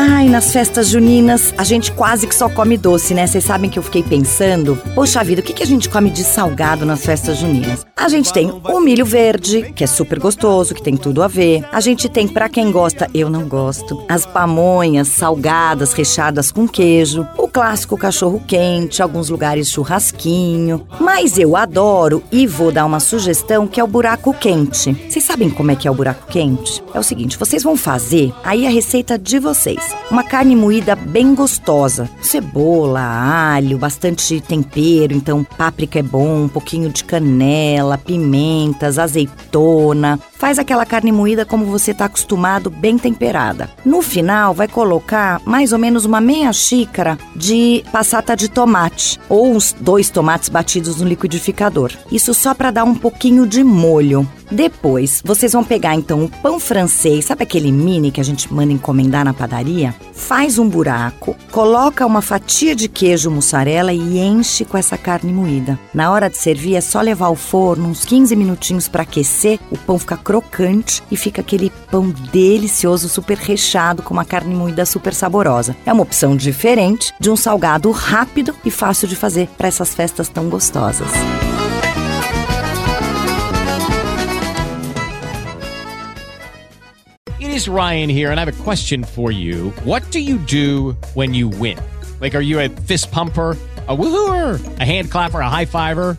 Ai, nas festas juninas, a gente quase que só come doce, né? Vocês sabem que eu fiquei pensando, poxa vida, o que, que a gente come de salgado nas festas juninas? A gente tem o milho verde, que é super gostoso, que tem tudo a ver. A gente tem, para quem gosta, eu não gosto, as pamonhas salgadas, recheadas com queijo. O clássico cachorro quente, alguns lugares churrasquinho. Mas eu adoro e vou dar uma sugestão que é o buraco quente. Vocês sabem como é que é o buraco quente? É o seguinte, vocês vão fazer aí a receita de vocês. Uma carne moída bem gostosa. Cebola, alho, bastante tempero, então páprica é bom, um pouquinho de canela, pimentas, azeitona. Faz aquela carne moída como você está acostumado, bem temperada. No final, vai colocar mais ou menos uma meia xícara de passata de tomate ou uns dois tomates batidos no liquidificador. Isso só para dar um pouquinho de molho. Depois, vocês vão pegar então o pão francês, sabe aquele mini que a gente manda encomendar na padaria? Faz um buraco, coloca uma fatia de queijo mussarela e enche com essa carne moída. Na hora de servir é só levar ao forno uns 15 minutinhos para aquecer, o pão fica crocante e fica aquele pão delicioso, super recheado com uma carne moída super saborosa. É uma opção diferente de um salgado rápido e fácil de fazer para essas festas tão gostosas. It is Ryan here, and I have a question for you. What do you do when you win? Like, are you a fist pumper? A woohooer, a hand clapper, a high fiver.